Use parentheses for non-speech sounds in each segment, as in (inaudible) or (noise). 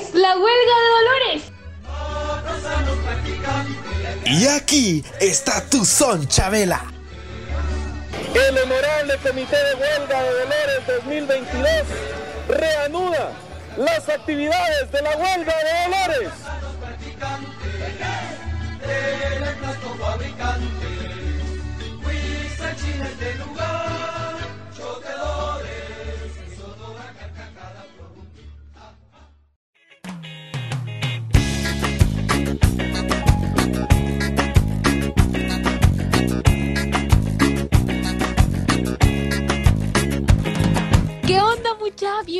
es la huelga de Dolores. Y aquí está tu son, Chabela. El honorable Comité de Huelga de Dolores 2022 reanuda las actividades de la huelga de Dolores. ¿Qué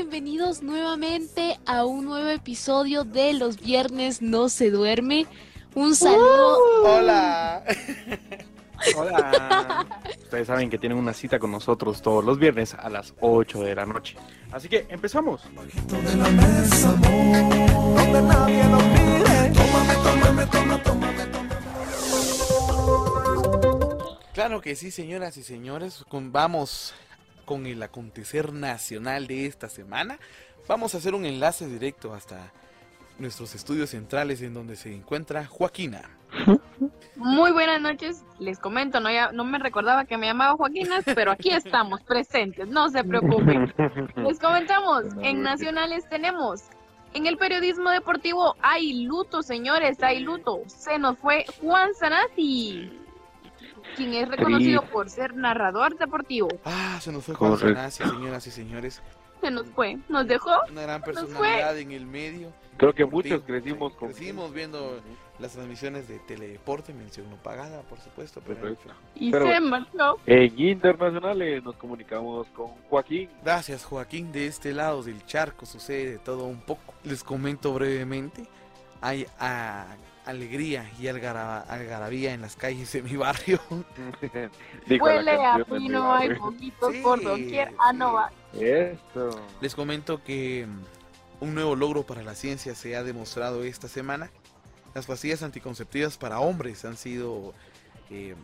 Bienvenidos nuevamente a un nuevo episodio de Los Viernes No Se Duerme. Un saludo. Hola. (laughs) Hola. Ustedes saben que tienen una cita con nosotros todos los viernes a las 8 de la noche. Así que empezamos. Claro que sí, señoras y señores, vamos con el acontecer nacional de esta semana. Vamos a hacer un enlace directo hasta nuestros estudios centrales en donde se encuentra Joaquina. Muy buenas noches, les comento, no, ya, no me recordaba que me llamaba Joaquinas, (laughs) pero aquí estamos presentes, no se preocupen. Les comentamos, en Nacionales tenemos, en el periodismo deportivo hay luto, señores, hay luto. Se nos fue Juan Zanati, quien es reconocido por ser narrador deportivo. Ah, se nos fue Juan. Sanasi, señoras y señores. Se nos fue, nos dejó. Una gran personalidad en el medio. Creo que deportivo. muchos crecimos con... Crecimos viendo las transmisiones de Teledeporte, mención no pagada, por supuesto, pero. Y Pero- se marchó. En internacionales nos comunicamos con Joaquín. Gracias Joaquín, de este lado del charco sucede de todo un poco. Les comento brevemente, hay ah, alegría y algara- algarabía en las calles de mi barrio. (laughs) Huele a pino, hay poquitos Sí, por doquier. Ah, no va. Les comento que mm, un nuevo logro para la ciencia se ha demostrado esta semana. Las pastillas anticonceptivas para hombres han sido eh,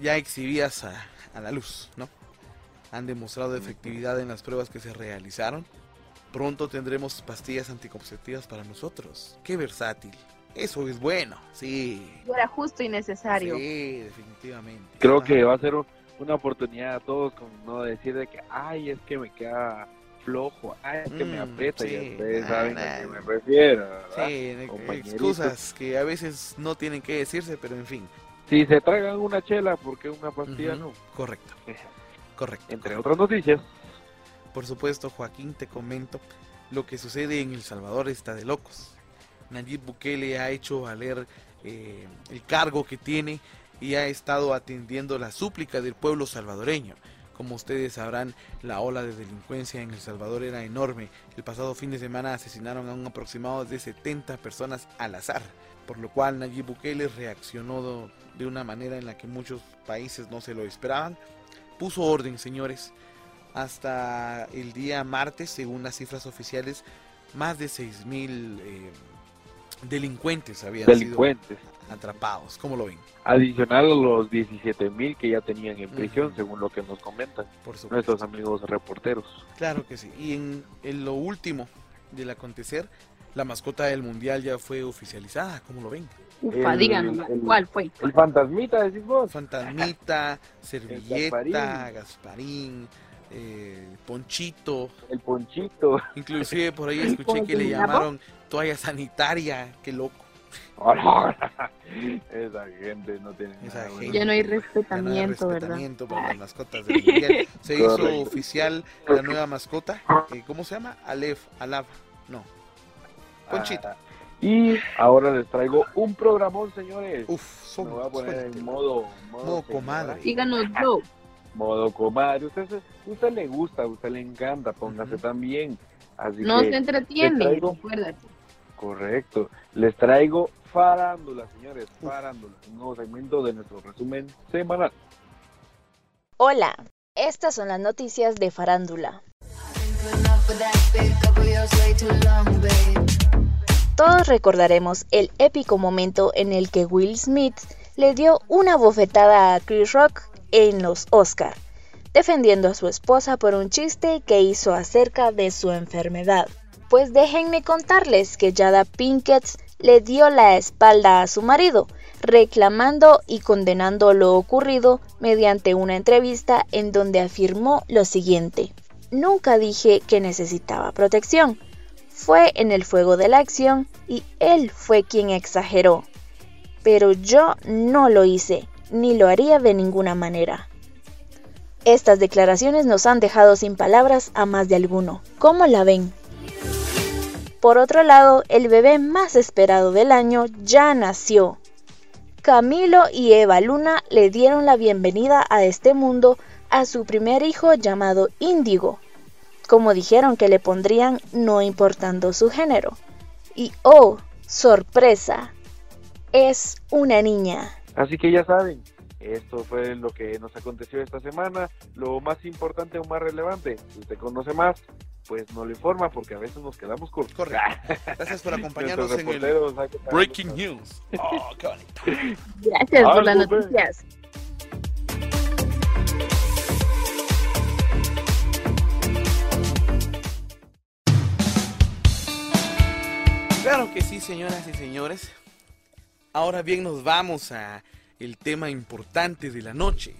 ya exhibidas a, a la luz, ¿no? Han demostrado efectividad en las pruebas que se realizaron. Pronto tendremos pastillas anticonceptivas para nosotros. Qué versátil. Eso es bueno, sí. Era justo y necesario. Sí, definitivamente. Creo Ajá. que va a ser un- una oportunidad a todos con no decir de que, ay, es que me queda flojo, ay, es que me Mm, aprieta, sí, y ustedes nah, saben a qué me refiero, ¿verdad? Sí, excusas que a veces no tienen que decirse, pero en fin. Si se tragan una chela, porque una pastilla Ujú, no? Correcto, (laughs) correcto. Entre correcto. otras noticias. Por supuesto, Joaquín, te comento, lo que sucede en El Salvador está de locos. Nayib Bukele ha hecho valer eh, el cargo que tiene y ha estado atendiendo la súplica del pueblo salvadoreño. Como ustedes sabrán, la ola de delincuencia en El Salvador era enorme. El pasado fin de semana asesinaron a un aproximado de 70 personas al azar, por lo cual Nayib Bukele reaccionó de una manera en la que muchos países no se lo esperaban. Puso orden, señores. Hasta el día martes, según las cifras oficiales, más de 6.000 eh, delincuentes habían Delincuentes. sido atrapados. ¿Cómo lo ven? Adicional a los 17 mil que ya tenían en prisión, Ujú. según lo que nos comentan Por nuestros amigos reporteros. Claro que sí. Y en, en lo último del acontecer, la mascota del mundial ya fue oficializada. ¿Cómo lo ven? Ufa, El- díganos, ¿cuál fue? El fantasmita, decís vos. Fantasmita, (laughs) servilleta, Gasparín. Gasparín, eh, Ponchito. El ponchito. Inclusive por ahí escuché que le llamaron toalla sanitaria. Qué loco. (laughs) Esa gente no tiene Esa nada. gente. Ya no hay Ya no hay respetamiento, ¿verdad? respetamiento para las (laughs) mascotas del mundial. Se hizo oficial la nueva mascota. eh, ¿Cómo se llama? Alef, Alab. No. Ponchita. Ah, y ahora les traigo un programón, señores. Uf, Me son voy a poner suéltelo. en modo, modo, Modo comadre. Díganos, yo. Modo comadre. Usted, usted le gusta, usted le encanta, póngase Ujú. también. Así No que, se entretiene, traigo- recuérdate. correcto. Les traigo farándula, señores. Farándula. Un nuevo segmento de nuestro resumen semanal. Hola, estas son las noticias de farándula. Todos recordaremos el épico momento en el que Will Smith le dio una bofetada a Chris Rock en los Oscar, defendiendo a su esposa por un chiste que hizo acerca de su enfermedad. Pues déjenme contarles que Jada Pinkett le dio la espalda a su marido, reclamando y condenando lo ocurrido mediante una entrevista en donde afirmó lo siguiente. Nunca dije que necesitaba protección. Fue en el fuego de la acción y él fue quien exageró. Pero yo no lo hice, ni lo haría de ninguna manera. Estas declaraciones nos han dejado sin palabras a más de alguno. ¿Cómo la ven? Por otro lado, el bebé más esperado del año ya nació. Camilo y Eva Luna le dieron la bienvenida a este mundo a su primer hijo llamado Índigo, como dijeron que le pondrían no importando su género. Y oh, sorpresa, es una niña. Así que ya saben, esto fue lo que nos aconteció esta semana. Lo más importante o más relevante, si usted conoce más, pues nos lo informa porque a veces nos quedamos con Correcto. (laughs) Gracias por acompañarnos en el Breaking News. Oh, Gracias por las noticias. Claro que sí, señoras y señores. Ahora bien, nos vamos a el tema importante de la noche,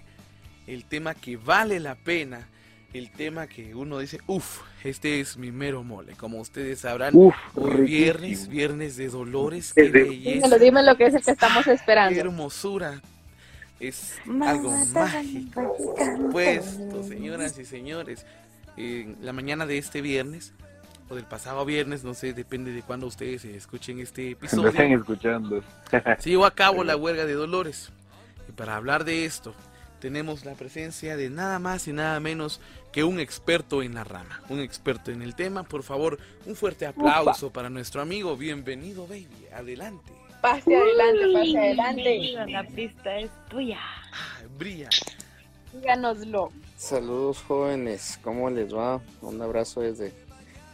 el tema que vale la pena el tema que uno dice, uff, este es mi mero mole. Como ustedes sabrán, hoy viernes, viernes de dolores, qué belleza. dime lo que es el que estamos esperando. Qué hermosura. Es algo mágico. Puesto, señoras y señores, en la mañana de este viernes, o del pasado viernes, no sé, depende de cuándo ustedes escuchen este episodio. Están escuchando. (laughs) se llevó a cabo la huelga de Dolores. Y para hablar de esto, tenemos la presencia de nada más y nada menos que un experto en la rama, un experto en el tema. Por favor, un fuerte aplauso para nuestro amigo. Bienvenido, baby. Adelante. Pase adelante, pase adelante. La pista es tuya. Ah, brilla. Díganoslo. Saludos jóvenes, ¿cómo les va? Un abrazo desde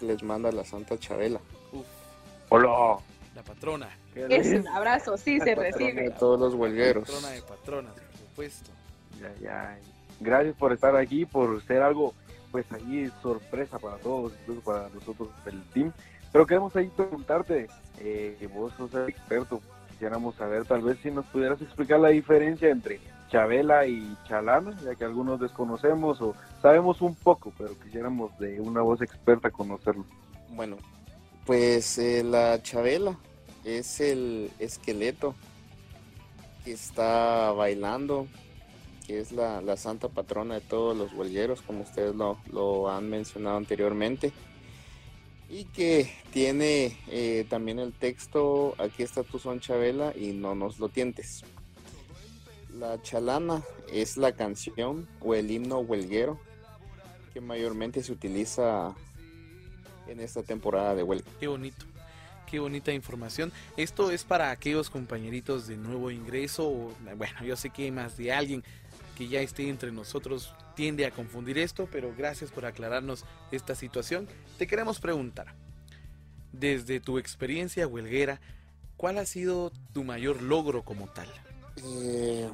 les manda la Santa Chabela. Hola. La patrona. Es un abrazo, sí se recibe. De todos los huelgueros. Patrona de patronas, por supuesto. Ya, ya. Gracias por estar aquí, por ser algo, pues ahí sorpresa para todos, incluso para nosotros del team. Pero queremos ahí preguntarte, eh, que vos sos el experto, quisiéramos saber tal vez si nos pudieras explicar la diferencia entre Chabela y Chalana, ya que algunos desconocemos o sabemos un poco, pero quisiéramos de una voz experta conocerlo. Bueno, pues eh, la Chabela es el esqueleto que está bailando, que es la, santa patrona de todos los huelgueros, como ustedes lo, han mencionado anteriormente. Y que tiene eh, también el texto, aquí está tu son Chabela y no nos lo tientes. La chalana es la canción o el himno huelguero que mayormente se utiliza en esta temporada de huelga. Qué bonito, qué bonita información. Esto es para aquellos compañeritos de nuevo ingreso, bueno, yo sé que hay más de alguien que ya esté entre nosotros tiende a confundir esto, pero gracias por aclararnos esta situación. Te queremos preguntar, desde tu experiencia huelguera, ¿cuál ha sido tu mayor logro como tal? Eh,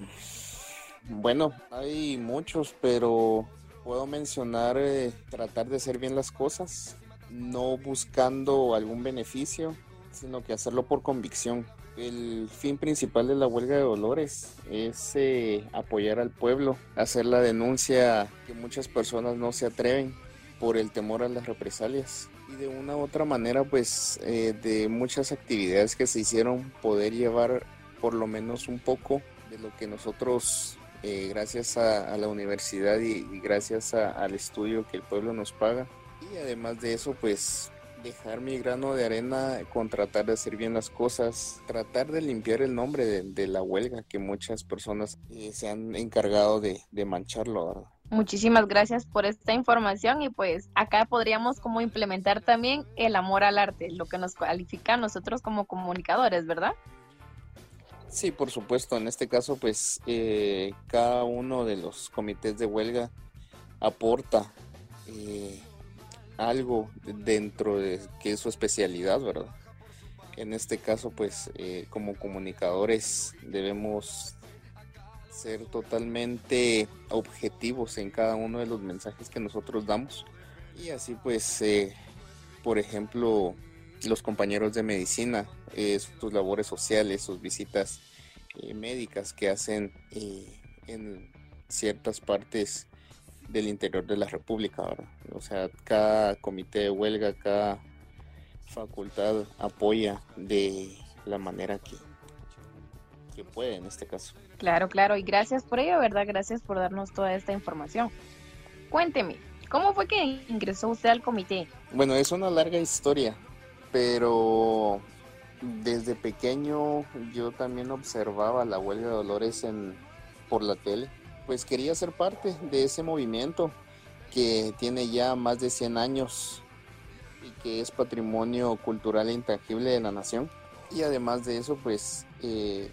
bueno, hay muchos, pero puedo mencionar eh, tratar de hacer bien las cosas, no buscando algún beneficio, sino que hacerlo por convicción. El fin principal de la huelga de Dolores es eh, apoyar al pueblo, hacer la denuncia que muchas personas no se atreven por el temor a las represalias. Y de una u otra manera, pues de muchas actividades que se hicieron, poder llevar por lo menos un poco de lo que nosotros, eh, gracias a, la universidad y, gracias al estudio que el pueblo nos paga, y además de eso, pues dejar mi grano de arena con tratar de hacer bien las cosas, tratar de limpiar el nombre de, la huelga que muchas personas eh, se han encargado de, mancharlo. Muchísimas gracias por esta información y pues acá podríamos como implementar también el amor al arte, lo que nos cualifica a nosotros como comunicadores, ¿verdad? Sí, por supuesto. En este caso, pues eh, cada uno de los comités de huelga aporta eh, algo dentro de que es su especialidad, ¿verdad? En este caso, pues eh, como comunicadores debemos ser totalmente objetivos en cada uno de los mensajes que nosotros damos y así pues por ejemplo, los compañeros de medicina, eh, sus labores sociales, sus visitas eh, médicas que hacen eh, en ciertas partes del interior de la República. O sea, cada comité de huelga, cada facultad apoya de la manera que, que puede en este caso. Claro, claro, y gracias por ello, ¿verdad? Gracias por darnos toda esta información. Cuénteme, ¿cómo fue que ingresó usted al comité? Bueno, es una larga historia, pero desde pequeño yo también observaba la huelga de Dolores en, por la tele. Pues quería ser parte de ese movimiento que tiene ya más de 100 años y que es patrimonio cultural e intangible de la nación. Y además de eso, pues eh,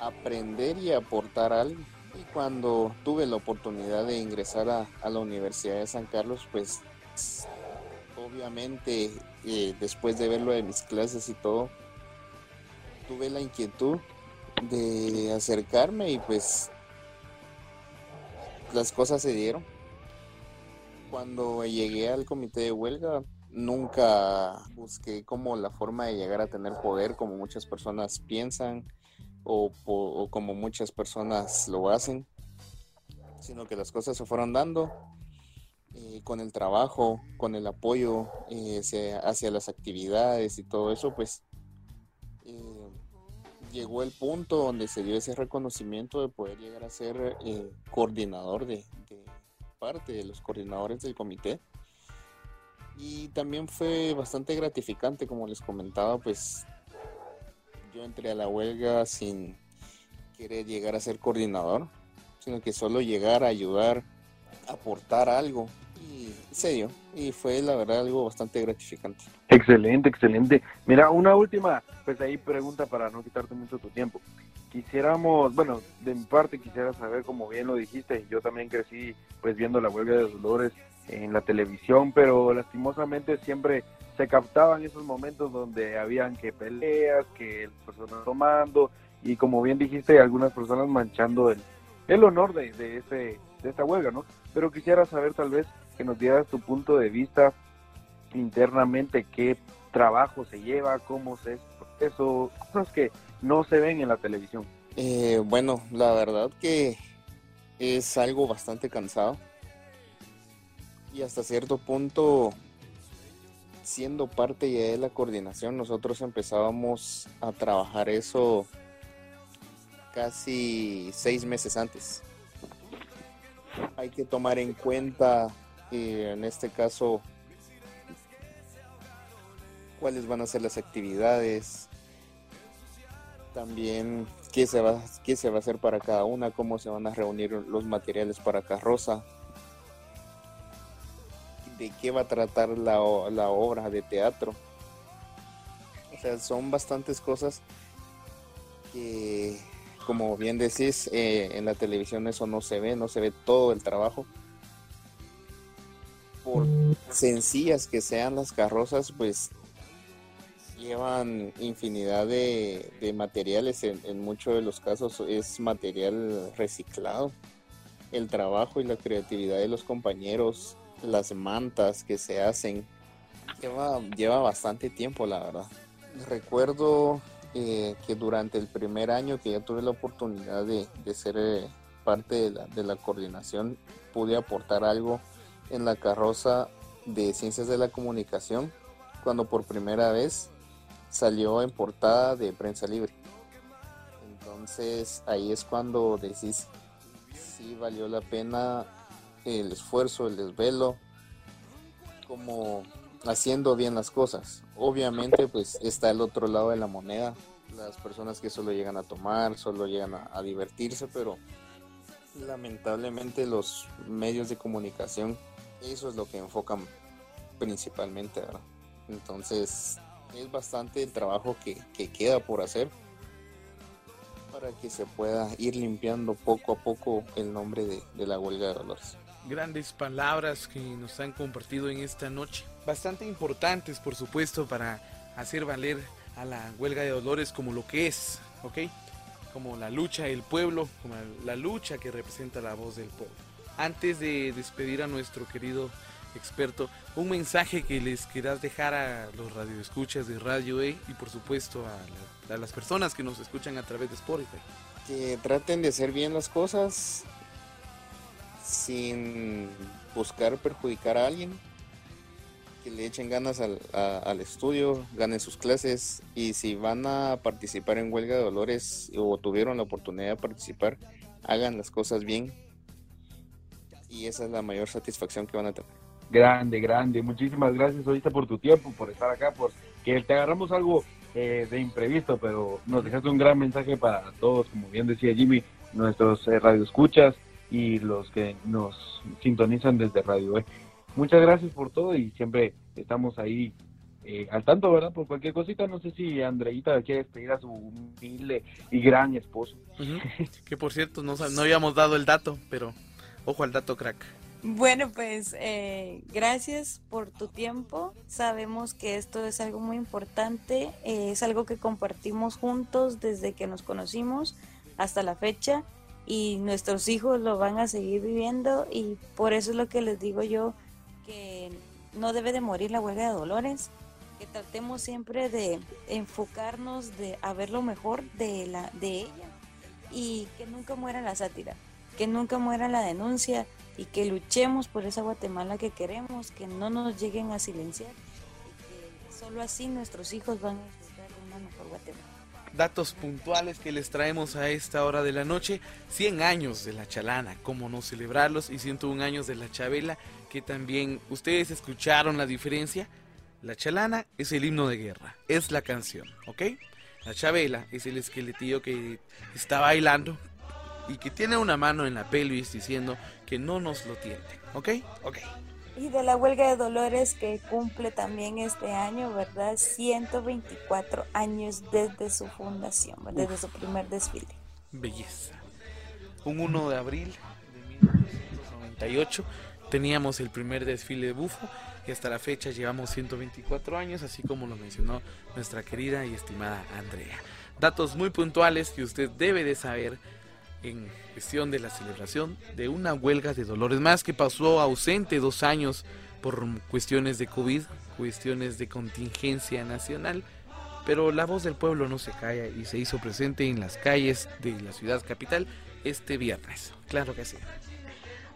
aprender y aportar algo. Y cuando tuve la oportunidad de ingresar a, a la Universidad de San Carlos, pues obviamente eh, después de verlo de mis clases y todo, tuve la inquietud de acercarme y pues las cosas se dieron. Cuando llegué al comité de huelga, nunca busqué como la forma de llegar a tener poder como muchas personas piensan o, o como muchas personas lo hacen, sino que las cosas se fueron dando eh, con el trabajo, con el apoyo eh, hacia, las actividades y todo eso, pues eh, llegó el punto donde se dio ese reconocimiento de poder llegar a ser coordinador de, de, parte de los coordinadores del comité. Y también fue bastante gratificante, como les comentaba, pues yo entré a la huelga sin querer llegar a ser coordinador, sino que solo llegar a ayudar, aportar algo y se dio y fue la verdad algo bastante gratificante. Excelente, excelente. Mira, una última, pues ahí pregunta para no quitarte mucho tu tiempo. Quisiéramos, bueno, de mi parte quisiera saber, como bien lo dijiste, yo también crecí pues viendo la huelga de Dolores en la televisión, pero lastimosamente siempre se captaban esos momentos donde habían que peleas, que personas tomando y como bien dijiste, algunas personas manchando el, el honor de, de, ese, de esta huelga, ¿no? Pero quisiera saber tal vez que nos dieras tu punto de vista internamente, qué trabajo se lleva, cómo se es eso, cosas que no se ven en la televisión. Eh, bueno, la verdad que es algo bastante cansado y hasta cierto punto siendo parte ya de la coordinación nosotros empezábamos a trabajar eso casi seis meses antes. Hay que tomar en cuenta y en este caso cuáles van a ser las actividades, también qué se va, qué se va a hacer para cada una, cómo se van a reunir los materiales para carroza, de qué va a tratar la, la obra de teatro. O sea, son bastantes cosas que, como bien decís, eh, en la televisión eso no se ve, no se ve todo el trabajo por sencillas que sean las carrozas, pues llevan infinidad de, materiales. En, muchos de los casos es material reciclado. El trabajo y la creatividad de los compañeros, las mantas que se hacen, lleva, lleva bastante tiempo, la verdad. Recuerdo eh, que durante el primer año que ya tuve la oportunidad de, ser eh, parte de de la coordinación, pude aportar algo en la carroza de Ciencias de la Comunicación cuando por primera vez salió en portada de Prensa Libre. Entonces ahí es cuando decís si valió la pena el esfuerzo, el desvelo, como haciendo bien las cosas. Obviamente pues está el otro lado de la moneda, las personas que solo llegan a tomar, solo llegan a divertirse, pero lamentablemente los medios de comunicación eso es lo que enfocan principalmente, ¿verdad? Entonces, es bastante el trabajo que, queda por hacer para que se pueda ir limpiando poco a poco el nombre de, de, la huelga de Dolores. Grandes palabras que nos han compartido en esta noche, bastante importantes por supuesto para hacer valer a la huelga de Dolores como lo que es, ¿ok? Como la lucha del pueblo, como la lucha que representa la voz del pueblo. Antes de despedir a nuestro querido experto, un mensaje que les quieras dejar a los radioescuchas de Radio E y por supuesto a, la- a las personas que nos escuchan a través de Spotify. Que traten de hacer bien las cosas sin buscar perjudicar a alguien. Que le echen ganas al, a- al estudio, ganen sus clases y si van a participar en huelga de dolores o tuvieron la oportunidad de participar, hagan las cosas bien. Y esa es la mayor satisfacción que van a tener. Grande, grande. Muchísimas gracias ahorita por tu tiempo, por estar acá, por que te agarramos algo eh, de imprevisto, pero nos dejaste un gran mensaje para todos, como bien decía Jimmy, nuestros eh, radioescuchas y los que nos sintonizan desde Radio E. Muchas gracias por todo y siempre estamos ahí eh, al tanto, ¿verdad? Por cualquier cosita. No sé si Andreita quiere despedir a su humilde y gran esposo. Que por cierto, no, no habíamos dado el dato, pero ojo al dato crack. Bueno, pues eh, gracias por tu tiempo. Sabemos que esto es algo muy importante, eh, es algo que compartimos juntos desde que nos conocimos hasta la fecha y nuestros hijos lo van a seguir viviendo y por eso es lo que les digo yo, que no debe de morir la huelga de dolores, que tratemos siempre de enfocarnos de a ver lo mejor de, la, de ella y que nunca muera la sátira, que nunca muera la denuncia y que luchemos por esa Guatemala que queremos, que no nos lleguen a silenciar y que solo así nuestros hijos van a disfrutar una mejor Guatemala. Datos puntuales que les traemos a esta hora de la noche. 100 años de la chalana, cómo no celebrarlos, y 101 años de la chabela, que también ustedes escucharon la diferencia. La chalana es el himno de guerra, es la canción, ¿ok? La chabela es el esqueletillo que está bailando y que tiene una mano en la pelvis diciendo que no nos lo tienten, ¿ok? Ok. Y de la huelga de Dolores que cumple también este año, ¿verdad? 124 años desde su fundación, ¿verdad? desde su primer desfile. Belleza. Un 1 de abril de 1998 teníamos el primer desfile de bufo y hasta la fecha llevamos 124 años, así como lo mencionó nuestra querida y estimada Andrea. Datos muy puntuales que usted debe de saber en cuestión de la celebración de una huelga de Dolores Más que pasó ausente dos años por cuestiones de COVID, cuestiones de contingencia nacional, pero la voz del pueblo no se calla y se hizo presente en las calles de la ciudad capital este viernes. Claro que sí.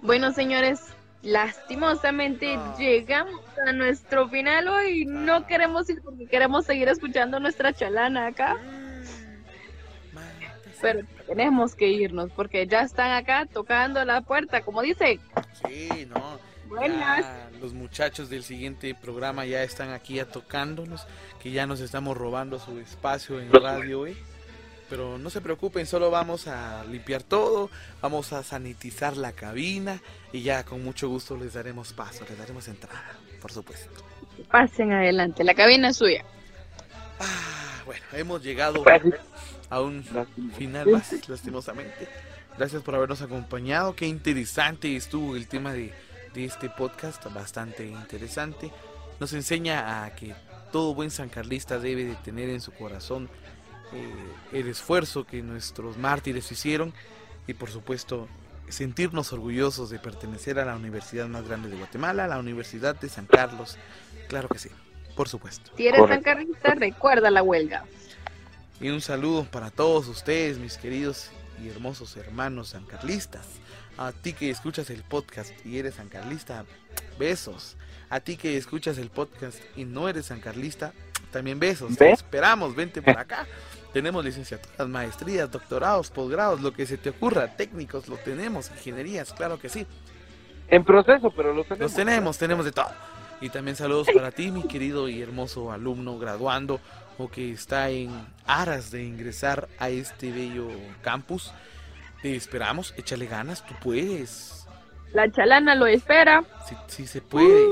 Bueno, señores, lastimosamente llegamos a nuestro final hoy. No queremos ir porque queremos seguir escuchando nuestra chalana acá. Pero tenemos que irnos porque ya están acá tocando la puerta, como dice. Sí, no. Buenas. Ya los muchachos del siguiente programa ya están aquí ya tocándonos, que ya nos estamos robando su espacio en radio, ¿eh? Pero no se preocupen, solo vamos a limpiar todo, vamos a sanitizar la cabina y ya con mucho gusto les daremos paso, les daremos entrada, por supuesto. Pasen adelante, la cabina es suya. Ah, bueno, hemos llegado a un (laughs) final más, lastimosamente. Gracias por habernos acompañado. Qué interesante estuvo el tema de, de este podcast, bastante interesante. Nos enseña a que todo buen sancarlista debe de tener en su corazón eh, el esfuerzo que nuestros mártires hicieron y por supuesto sentirnos orgullosos de pertenecer a la universidad más grande de Guatemala, la Universidad de San Carlos. Claro que sí, por supuesto. Si eres sancarlista, recuerda la huelga. Y un saludo para todos ustedes, mis queridos y hermosos hermanos sancarlistas. A ti que escuchas el podcast y eres sancarlista, besos. A ti que escuchas el podcast y no eres sancarlista, también besos. Te esperamos, vente por (laughs) acá. Tenemos licenciaturas, maestrías, doctorados, posgrados, lo que se te ocurra, técnicos, lo tenemos, ingenierías, claro que sí. En proceso, pero lo tenemos. Los tenemos, tenemos de todo. Y también saludos para ti, mi querido y hermoso alumno graduando o que está en aras de ingresar a este bello campus. Te esperamos, échale ganas, tú puedes. La chalana lo espera. Si, si se puede.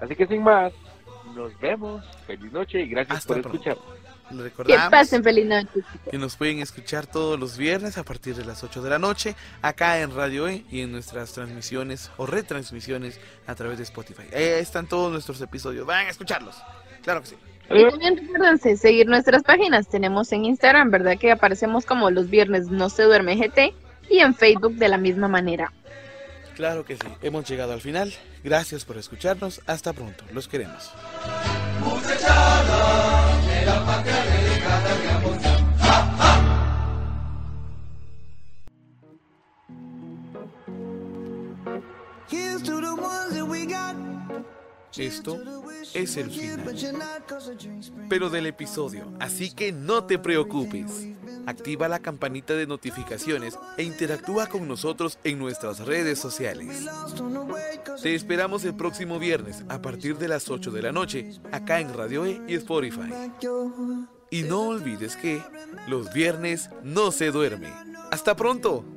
Así que sin más, nos vemos. Feliz noche y gracias Hasta por pronto. escuchar. Le Que recordamos pasen feliz noche. que nos pueden escuchar todos los viernes a partir de las 8 de la noche acá en Radio E y en nuestras transmisiones o retransmisiones a través de Spotify. Ahí están todos nuestros episodios, vayan a escucharlos. Claro que sí. Y también recuérdense seguir nuestras páginas. Tenemos en Instagram, ¿verdad? Que aparecemos como los viernes no se duerme GT y en Facebook de la misma manera. Claro que sí, hemos llegado al final. Gracias por escucharnos. Hasta pronto. Los queremos. Esto es el final, pero del episodio, así que no te preocupes. Activa la campanita de notificaciones e interactúa con nosotros en nuestras redes sociales. Te esperamos el próximo viernes a partir de las 8 de la noche, acá en Radio E y Spotify. Y no olvides que los viernes no se duerme. ¡Hasta pronto!